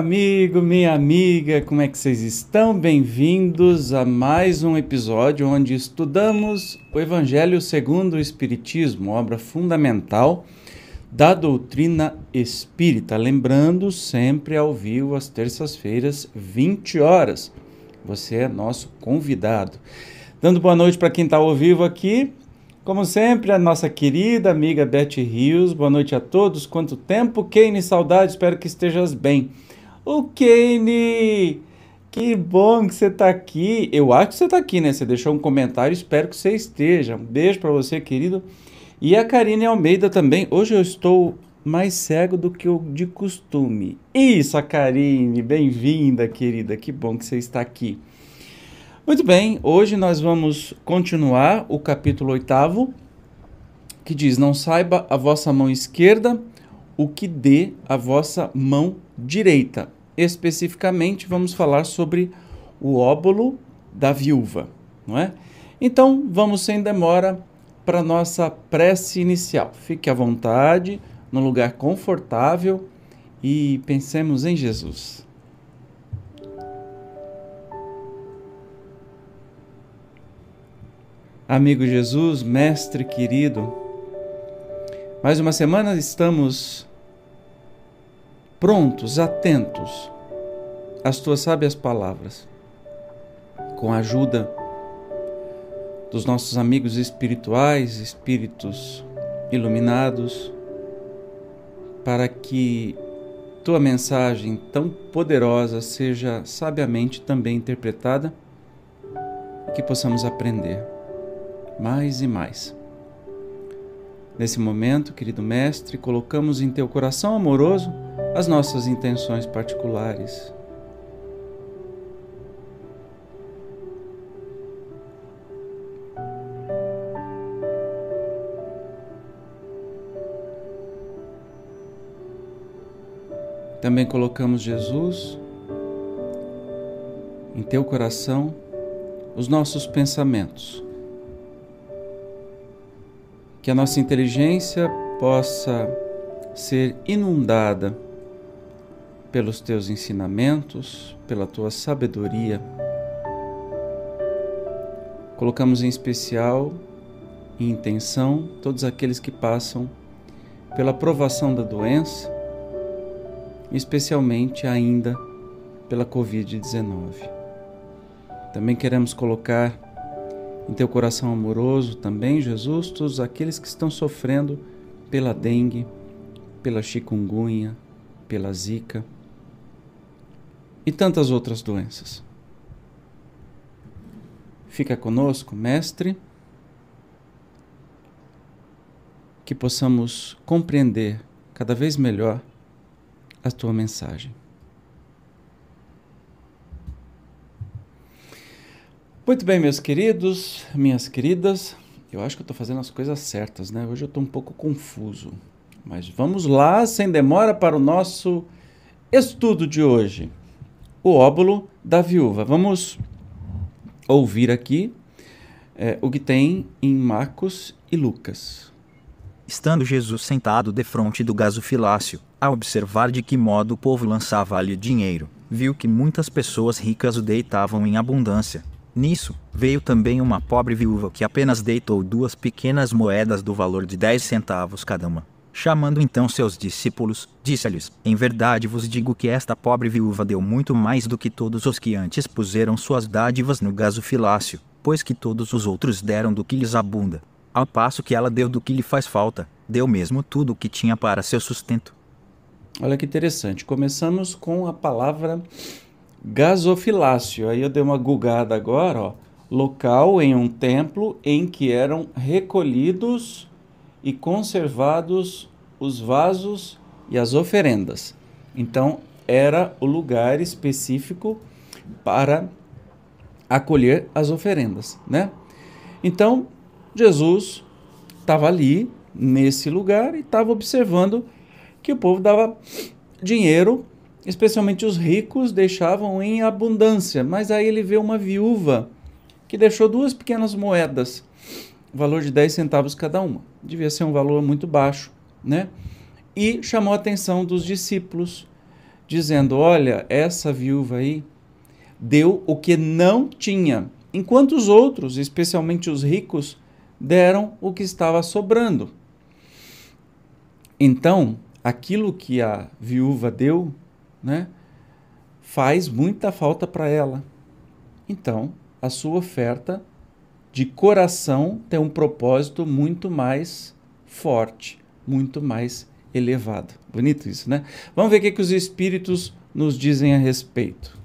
Amigo, minha amiga, como é que vocês estão? Bem-vindos a mais um episódio onde estudamos o Evangelho segundo o Espiritismo, obra fundamental da doutrina espírita. Lembrando, sempre ao vivo, às terças-feiras, 20 horas. Você é nosso convidado. Dando boa noite para quem está ao vivo aqui. Como sempre, a nossa querida amiga Beth Rios. Boa noite a todos. Quanto tempo, Kane? Saudade, espero que estejas bem. O Kane! Que bom que você está aqui. Eu acho que você está aqui, né? Você deixou um comentário, espero que você esteja. Um beijo para você, querido. E a Karine Almeida também. Hoje eu estou mais cego do que o de costume. Isso, a Karine, bem-vinda, querida. Que bom que você está aqui. Muito bem, hoje nós vamos continuar o capítulo oitavo, que diz: Não saiba a vossa mão esquerda o que dê a vossa mão direita. Especificamente, vamos falar sobre o óbolo da viúva, não é? Então, vamos sem demora para nossa prece inicial. Fique à vontade, no lugar confortável e pensemos em Jesus. Amigo Jesus, mestre querido, mais uma semana estamos prontos, atentos às tuas sábias palavras, com a ajuda dos nossos amigos espirituais, espíritos iluminados, para que tua mensagem tão poderosa seja sabiamente também interpretada e que possamos aprender mais e mais. Nesse momento, querido Mestre, colocamos em teu coração amoroso as nossas intenções particulares. Também colocamos Jesus em teu coração os nossos pensamentos que a nossa inteligência possa ser inundada pelos teus ensinamentos, pela tua sabedoria. Colocamos em especial em intenção todos aqueles que passam pela provação da doença, especialmente ainda pela Covid-19. Também queremos colocar em teu coração amoroso também, Jesus, todos aqueles que estão sofrendo pela dengue, pela chikungunya, pela zika e tantas outras doenças. Fica conosco, Mestre, que possamos compreender cada vez melhor a tua mensagem. Muito bem, meus queridos, minhas queridas, eu acho que eu estou fazendo as coisas certas, né? Hoje eu estou um pouco confuso, mas vamos lá, sem demora, para o nosso estudo de hoje. O óbolo da viúva. Vamos ouvir aqui é, o que tem em Marcos e Lucas. Estando Jesus sentado defronte do gasofilácio, a observar de que modo o povo lançava-lhe dinheiro, viu que muitas pessoas ricas o deitavam em abundância Nisso, veio também uma pobre viúva que apenas deitou duas pequenas moedas do valor de dez centavos cada uma. Chamando então seus discípulos, disse-lhes: Em verdade vos digo que esta pobre viúva deu muito mais do que todos os que antes puseram suas dádivas no gasofilácio, pois que todos os outros deram do que lhes abunda. Ao passo que ela deu do que lhe faz falta, deu mesmo tudo o que tinha para seu sustento. Olha que interessante. Começamos com a palavra gasofilácio. Aí eu dei uma gugada agora, ó. Local em um templo em que eram recolhidos e conservados os vasos e as oferendas. Então, era o lugar específico para acolher as oferendas, né? Então, Jesus estava ali nesse lugar e estava observando que o povo dava dinheiro especialmente os ricos, deixavam em abundância. Mas aí ele vê uma viúva que deixou duas pequenas moedas, valor de 10 centavos cada uma. Devia ser um valor muito baixo, né? E chamou a atenção dos discípulos, dizendo: olha, essa viúva aí deu o que não tinha, enquanto os outros, especialmente os ricos, deram o que estava sobrando. Então, aquilo que a viúva deu, né, faz muita falta para ela. Então, a sua oferta de coração tem um propósito muito mais forte, muito mais elevado. Bonito isso, né? Vamos ver o que, que os espíritos nos dizem a respeito.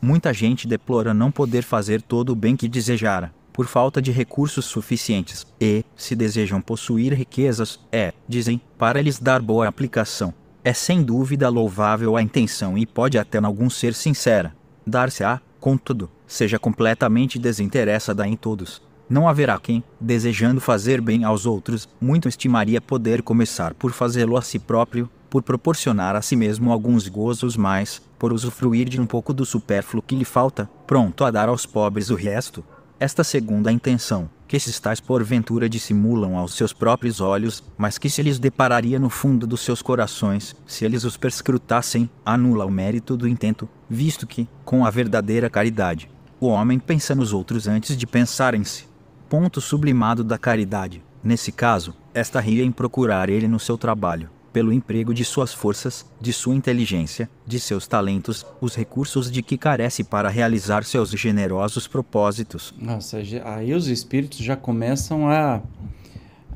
Muita gente deplora não poder fazer todo o bem que desejara, por falta de recursos suficientes, e, se desejam possuir riquezas, é, dizem, para lhes dar boa aplicação. É sem dúvida louvável a intenção e pode até em algum ser sincera. Dar-se-á, contudo, seja completamente desinteressada em todos. Não haverá quem, desejando fazer bem aos outros, muito estimaria poder começar por fazê-lo a si próprio, por proporcionar a si mesmo alguns gozos mais, por usufruir de um pouco do supérfluo que lhe falta, pronto a dar aos pobres o resto. Esta segunda intenção, que esses tais porventura dissimulam aos seus próprios olhos, mas que se lhes depararia no fundo dos seus corações, se eles os perscrutassem, anula o mérito do intento, visto que, com a verdadeira caridade, o homem pensa nos outros antes de pensar em si ponto sublimado da caridade. Nesse caso, esta ria em procurar ele no seu trabalho, pelo emprego de suas forças, de sua inteligência, de seus talentos, os recursos de que carece para realizar seus generosos propósitos. Nossa, aí os espíritos já começam a,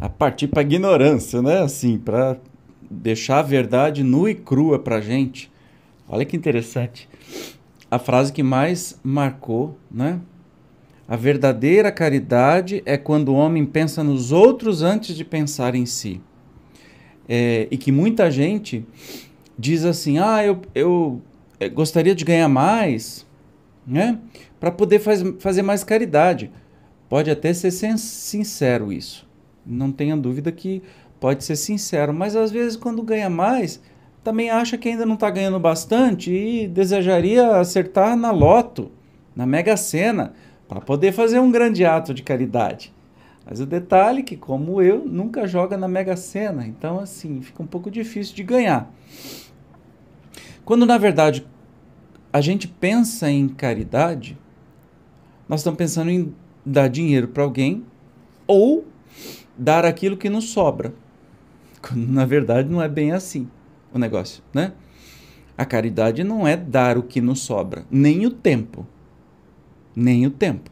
a partir para a ignorância, né? Assim, para deixar a verdade nua e crua para gente. Olha que interessante. A frase que mais marcou, né? A verdadeira caridade é quando o homem pensa nos outros antes de pensar em si. É, e que muita gente diz assim: ah, eu, eu é, gostaria de ganhar mais, né? Para poder faz, fazer mais caridade. Pode até ser sincero isso. Não tenha dúvida que pode ser sincero, mas às vezes quando ganha mais, também acha que ainda não está ganhando bastante e desejaria acertar na loto, na Mega Sena para poder fazer um grande ato de caridade. Mas o detalhe é que, como eu, nunca joga na Mega Sena, então assim, fica um pouco difícil de ganhar. Quando na verdade a gente pensa em caridade, nós estamos pensando em dar dinheiro para alguém ou dar aquilo que nos sobra. Quando na verdade não é bem assim o negócio, né? A caridade não é dar o que nos sobra, nem o tempo nem o tempo.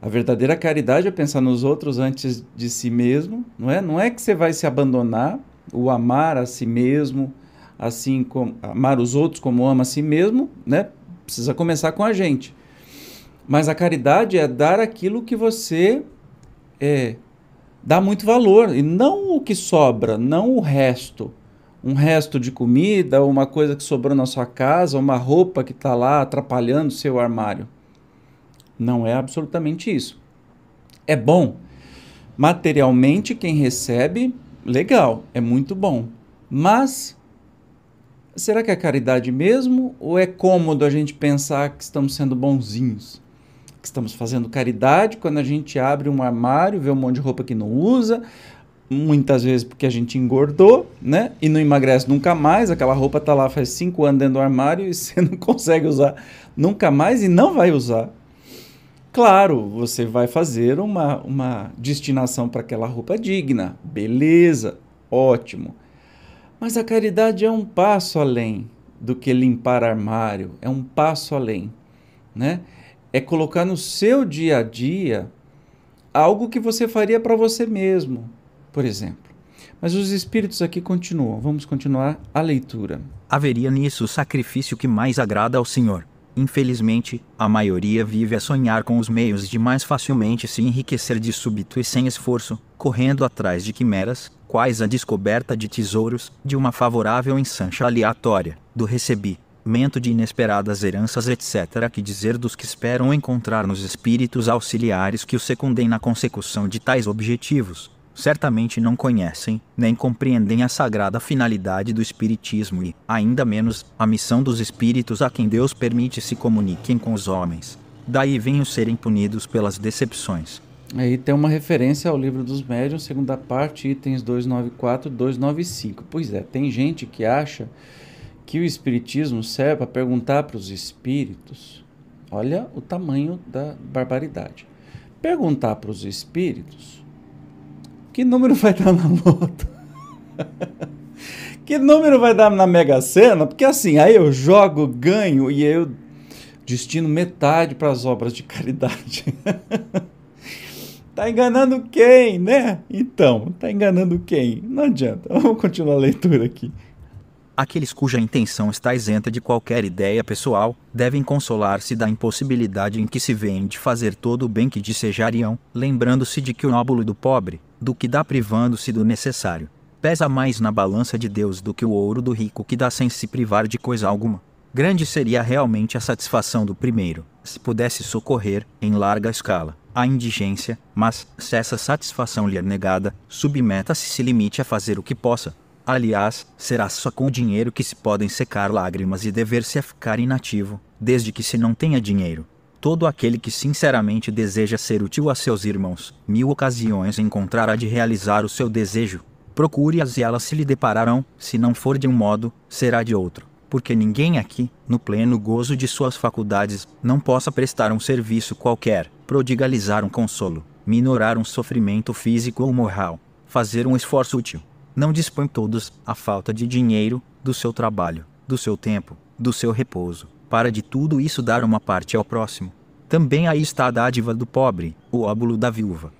A verdadeira caridade é pensar nos outros antes de si mesmo, não é? Não é que você vai se abandonar, o amar a si mesmo, assim como amar os outros como ama a si mesmo, né? Precisa começar com a gente. Mas a caridade é dar aquilo que você é, dá muito valor e não o que sobra, não o resto. Um resto de comida, uma coisa que sobrou na sua casa, uma roupa que está lá atrapalhando o seu armário. Não é absolutamente isso. É bom. Materialmente, quem recebe, legal, é muito bom. Mas será que é caridade mesmo? Ou é cômodo a gente pensar que estamos sendo bonzinhos? Que estamos fazendo caridade quando a gente abre um armário, vê um monte de roupa que não usa, muitas vezes porque a gente engordou, né? E não emagrece nunca mais. Aquela roupa tá lá faz cinco anos dentro do armário e você não consegue usar nunca mais e não vai usar. Claro, você vai fazer uma, uma destinação para aquela roupa digna, beleza, ótimo. Mas a caridade é um passo além do que limpar armário, é um passo além, né? É colocar no seu dia a dia algo que você faria para você mesmo, por exemplo. Mas os espíritos aqui continuam. Vamos continuar a leitura. Haveria nisso o sacrifício que mais agrada ao Senhor Infelizmente, a maioria vive a sonhar com os meios de mais facilmente se enriquecer de súbito e sem esforço, correndo atrás de quimeras, quais a descoberta de tesouros, de uma favorável ensancha aleatória, do recebimento de inesperadas heranças, etc. Que dizer dos que esperam encontrar nos espíritos auxiliares que os secundem na consecução de tais objetivos, certamente não conhecem, nem compreendem a sagrada finalidade do Espiritismo e, ainda menos, a missão dos espíritos a quem Deus permite se comuniquem com os homens. Daí vêm os serem punidos pelas decepções. Aí tem uma referência ao livro dos médiuns, segunda parte, itens 294 e 295. Pois é, tem gente que acha que o Espiritismo serve para perguntar para os espíritos. Olha o tamanho da barbaridade. Perguntar para os espíritos que número vai dar na loto. que número vai dar na Mega Sena? Porque assim, aí eu jogo, ganho e eu destino metade para as obras de caridade. tá enganando quem, né? Então, tá enganando quem? Não adianta. Vamos continuar a leitura aqui. Aqueles cuja intenção está isenta de qualquer ideia pessoal devem consolar-se da impossibilidade em que se veem de fazer todo o bem que desejariam, lembrando-se de que o nóbulo do pobre, do que dá privando-se do necessário, pesa mais na balança de Deus do que o ouro do rico que dá sem se privar de coisa alguma. Grande seria realmente a satisfação do primeiro, se pudesse socorrer, em larga escala, a indigência, mas, se essa satisfação lhe é negada, submeta-se se limite a fazer o que possa, Aliás, será só com o dinheiro que se podem secar lágrimas e dever-se a ficar inativo, desde que se não tenha dinheiro. Todo aquele que sinceramente deseja ser útil a seus irmãos, mil ocasiões encontrará de realizar o seu desejo. Procure-as e elas se lhe depararão, se não for de um modo, será de outro. Porque ninguém aqui, no pleno gozo de suas faculdades, não possa prestar um serviço qualquer, prodigalizar um consolo, minorar um sofrimento físico ou moral, fazer um esforço útil não dispõem todos, a falta de dinheiro, do seu trabalho, do seu tempo, do seu repouso, para de tudo isso dar uma parte ao próximo. Também aí está a dádiva do pobre, o óbulo da viúva.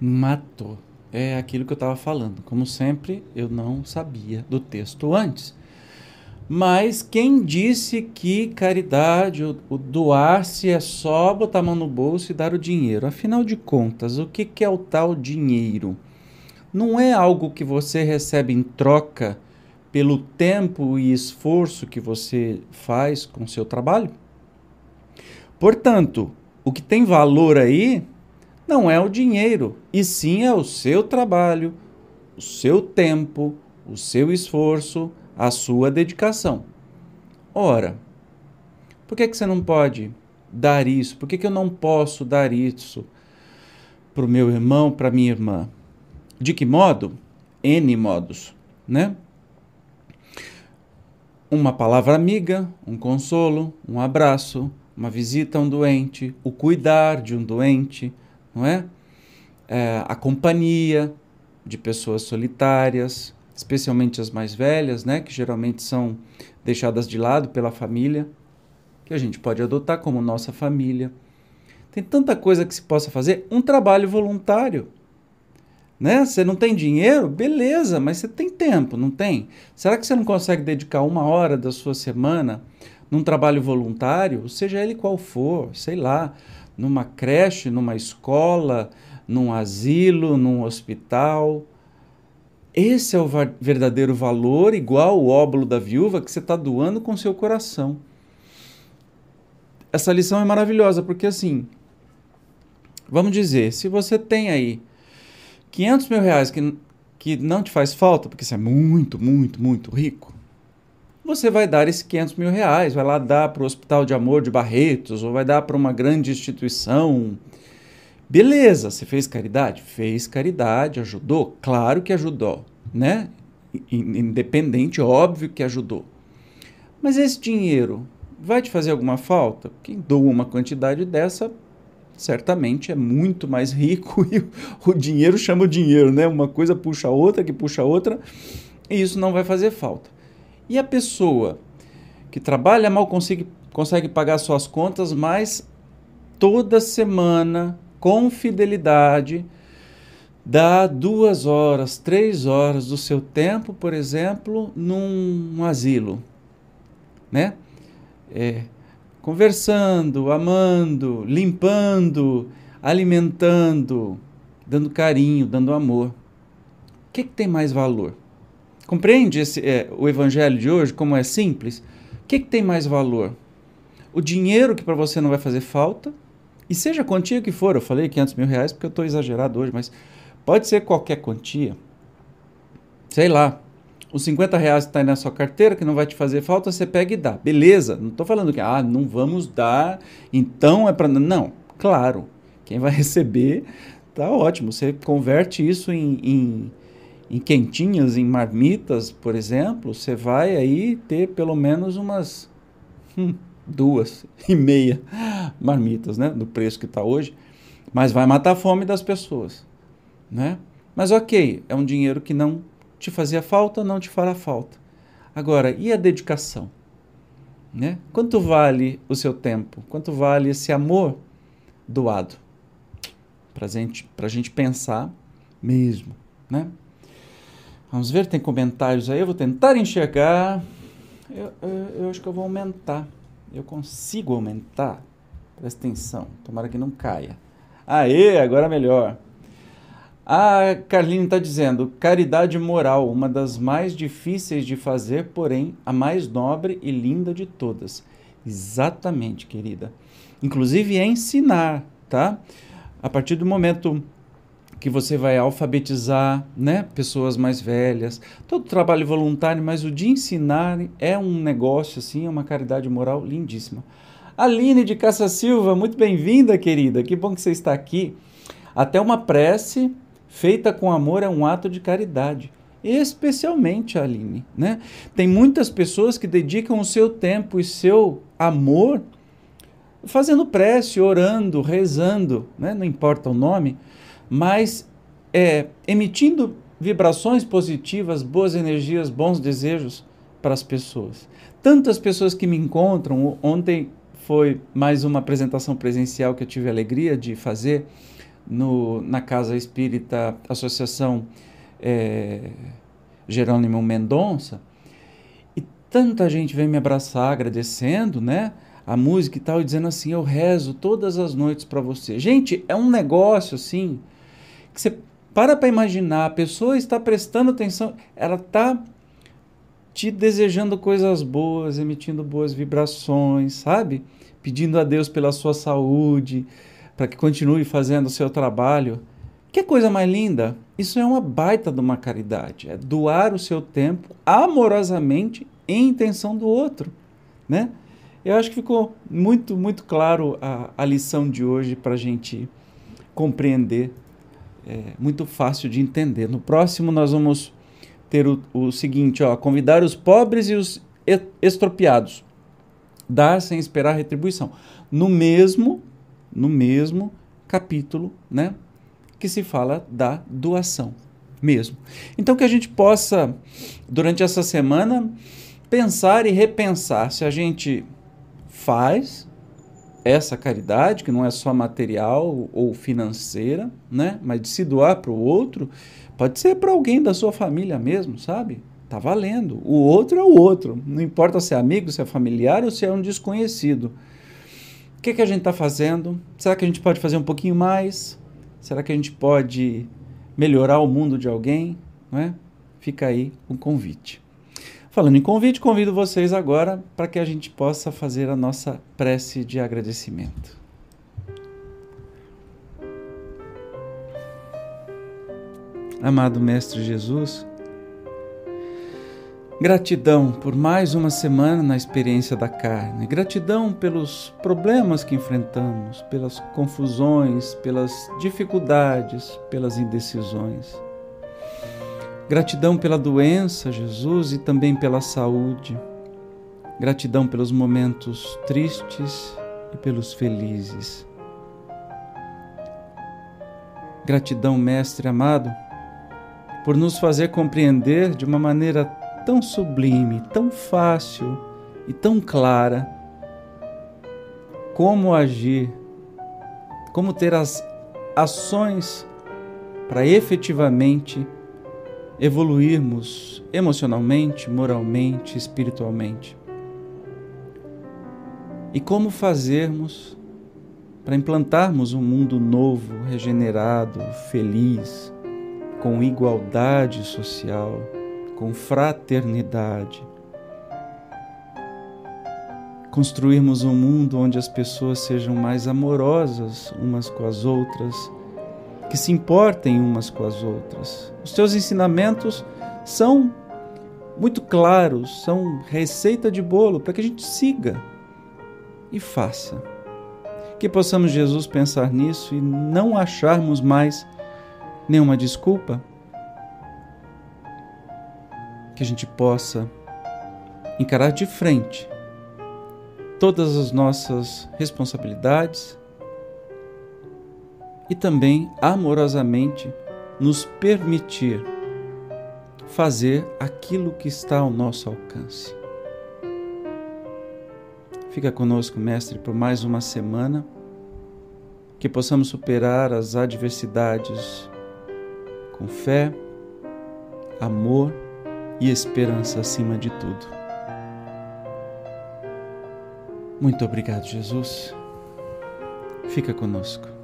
Matou. É aquilo que eu estava falando. Como sempre, eu não sabia do texto antes. Mas quem disse que caridade, o, o doar-se é só botar a mão no bolso e dar o dinheiro? Afinal de contas, o que, que é o tal dinheiro? não é algo que você recebe em troca pelo tempo e esforço que você faz com o seu trabalho. Portanto, o que tem valor aí não é o dinheiro, e sim é o seu trabalho, o seu tempo, o seu esforço, a sua dedicação. Ora, por que, que você não pode dar isso? Por que, que eu não posso dar isso para o meu irmão, para minha irmã? De que modo? N modos, né? Uma palavra amiga, um consolo, um abraço, uma visita a um doente, o cuidar de um doente, não é? é a companhia de pessoas solitárias, especialmente as mais velhas, né, que geralmente são deixadas de lado pela família, que a gente pode adotar como nossa família. Tem tanta coisa que se possa fazer, um trabalho voluntário. Né? Você não tem dinheiro? Beleza, mas você tem tempo, não tem? Será que você não consegue dedicar uma hora da sua semana num trabalho voluntário, seja ele qual for, sei lá, numa creche, numa escola, num asilo, num hospital? Esse é o verdadeiro valor, igual o óbolo da viúva que você está doando com seu coração. Essa lição é maravilhosa, porque assim, vamos dizer, se você tem aí 500 mil reais que, que não te faz falta, porque você é muito, muito, muito rico, você vai dar esses 500 mil reais, vai lá dar para o Hospital de Amor de Barretos, ou vai dar para uma grande instituição. Beleza, você fez caridade? Fez caridade, ajudou? Claro que ajudou, né? Independente, óbvio que ajudou. Mas esse dinheiro vai te fazer alguma falta? Quem doa uma quantidade dessa certamente é muito mais rico e o dinheiro chama o dinheiro, né? Uma coisa puxa a outra, que puxa a outra, e isso não vai fazer falta. E a pessoa que trabalha mal consegue, consegue pagar suas contas, mas toda semana, com fidelidade, dá duas horas, três horas do seu tempo, por exemplo, num asilo, né? É, conversando, amando, limpando, alimentando, dando carinho, dando amor. O que, que tem mais valor? Compreende esse, é, o evangelho de hoje, como é simples? O que, que tem mais valor? O dinheiro que para você não vai fazer falta, e seja a quantia que for, eu falei 500 mil reais porque eu estou exagerado hoje, mas pode ser qualquer quantia. Sei lá, os 50 reais que está na sua carteira, que não vai te fazer falta, você pega e dá. Beleza, não estou falando que ah, não vamos dar, então é para. Não, claro, quem vai receber tá ótimo. Você converte isso em, em, em quentinhas, em marmitas, por exemplo, você vai aí ter pelo menos umas hum, duas e meia marmitas, né? Do preço que está hoje. Mas vai matar a fome das pessoas, né? Mas ok, é um dinheiro que não te fazia falta, não te fará falta. Agora, e a dedicação? Né? Quanto vale o seu tempo? Quanto vale esse amor doado? Para gente, a gente pensar mesmo, né? Vamos ver, tem comentários aí, eu vou tentar enxergar. Eu, eu, eu acho que eu vou aumentar. Eu consigo aumentar. Presta atenção, tomara que não caia. Aê, agora melhor. A Carlinhos está dizendo: caridade moral, uma das mais difíceis de fazer, porém a mais nobre e linda de todas. Exatamente, querida. Inclusive é ensinar, tá? A partir do momento que você vai alfabetizar, né, pessoas mais velhas, todo trabalho voluntário, mas o de ensinar é um negócio assim, é uma caridade moral lindíssima. Aline de Caça Silva, muito bem-vinda, querida. Que bom que você está aqui. Até uma prece feita com amor é um ato de caridade. Especialmente, Aline. Né? Tem muitas pessoas que dedicam o seu tempo e seu amor fazendo prece, orando, rezando, né? não importa o nome, mas é, emitindo vibrações positivas, boas energias, bons desejos para as pessoas. Tantas pessoas que me encontram, ontem foi mais uma apresentação presencial que eu tive a alegria de fazer no, na Casa Espírita Associação é, Jerônimo Mendonça, e tanta gente vem me abraçar agradecendo, né? A música e tal, e dizendo assim: Eu rezo todas as noites para você. Gente, é um negócio assim que você para para imaginar, a pessoa está prestando atenção, ela está te desejando coisas boas, emitindo boas vibrações, sabe? Pedindo a Deus pela sua saúde, para que continue fazendo o seu trabalho. Que coisa mais linda! Isso é uma baita de uma caridade, é doar o seu tempo amorosamente em intenção do outro, né? Eu acho que ficou muito, muito claro a, a lição de hoje para a gente compreender, é muito fácil de entender. No próximo nós vamos ter o, o seguinte, ó, convidar os pobres e os estropiados, dar sem esperar retribuição. No mesmo no mesmo capítulo, né, que se fala da doação mesmo. Então que a gente possa durante essa semana pensar e repensar se a gente faz essa caridade, que não é só material ou financeira, né, mas de se doar para o outro, pode ser para alguém da sua família mesmo, sabe? Tá valendo. O outro é o outro. Não importa se é amigo, se é familiar ou se é um desconhecido. Que, que a gente está fazendo? Será que a gente pode fazer um pouquinho mais? Será que a gente pode melhorar o mundo de alguém? Não é? Fica aí um convite. Falando em convite, convido vocês agora para que a gente possa fazer a nossa prece de agradecimento. Amado Mestre Jesus, Gratidão por mais uma semana na experiência da carne. Gratidão pelos problemas que enfrentamos, pelas confusões, pelas dificuldades, pelas indecisões. Gratidão pela doença, Jesus, e também pela saúde. Gratidão pelos momentos tristes e pelos felizes. Gratidão, Mestre amado, por nos fazer compreender de uma maneira tão sublime, tão fácil e tão clara como agir, como ter as ações para efetivamente evoluirmos emocionalmente, moralmente, espiritualmente. E como fazermos para implantarmos um mundo novo, regenerado, feliz, com igualdade social com fraternidade. Construirmos um mundo onde as pessoas sejam mais amorosas umas com as outras, que se importem umas com as outras. Os teus ensinamentos são muito claros, são receita de bolo para que a gente siga e faça. Que possamos, Jesus, pensar nisso e não acharmos mais nenhuma desculpa que a gente possa encarar de frente todas as nossas responsabilidades e também amorosamente nos permitir fazer aquilo que está ao nosso alcance. Fica conosco, Mestre, por mais uma semana, que possamos superar as adversidades com fé, amor e esperança acima de tudo. Muito obrigado, Jesus. Fica conosco.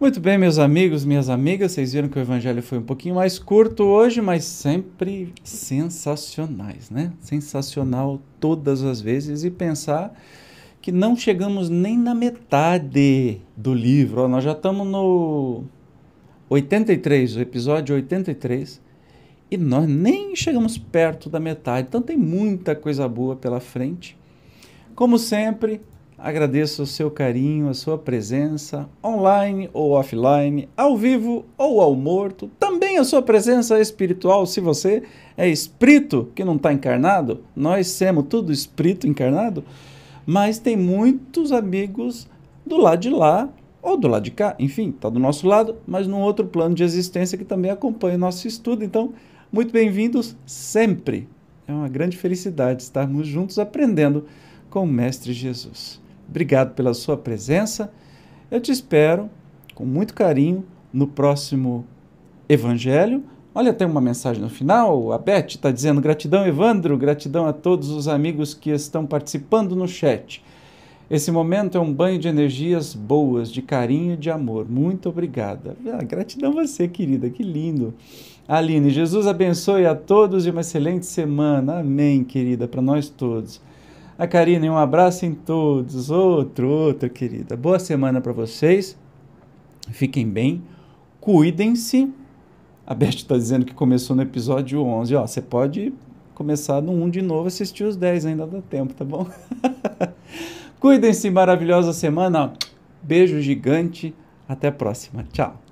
Muito bem, meus amigos, minhas amigas, vocês viram que o evangelho foi um pouquinho mais curto hoje, mas sempre sensacionais, né? Sensacional todas as vezes e pensar que não chegamos nem na metade do livro. Nós já estamos no 83, o episódio 83, e nós nem chegamos perto da metade. Então tem muita coisa boa pela frente. Como sempre, Agradeço o seu carinho, a sua presença, online ou offline, ao vivo ou ao morto, também a sua presença espiritual, se você é espírito que não está encarnado, nós somos tudo espírito encarnado, mas tem muitos amigos do lado de lá ou do lado de cá, enfim, está do nosso lado, mas num outro plano de existência que também acompanha o nosso estudo. Então, muito bem-vindos sempre. É uma grande felicidade estarmos juntos aprendendo com o Mestre Jesus. Obrigado pela sua presença. Eu te espero com muito carinho no próximo Evangelho. Olha, tem uma mensagem no final. A Beth está dizendo: gratidão, Evandro, gratidão a todos os amigos que estão participando no chat. Esse momento é um banho de energias boas, de carinho e de amor. Muito obrigada. Ah, gratidão a você, querida, que lindo. Aline, Jesus abençoe a todos e uma excelente semana. Amém, querida, para nós todos. A Karine, um abraço em todos. Outro, outro, querida. Boa semana para vocês. Fiquem bem. Cuidem-se. A Beth está dizendo que começou no episódio 11. Ó, você pode começar no 1 de novo, assistir os 10, ainda dá tempo, tá bom? Cuidem-se, maravilhosa semana. Beijo gigante. Até a próxima. Tchau.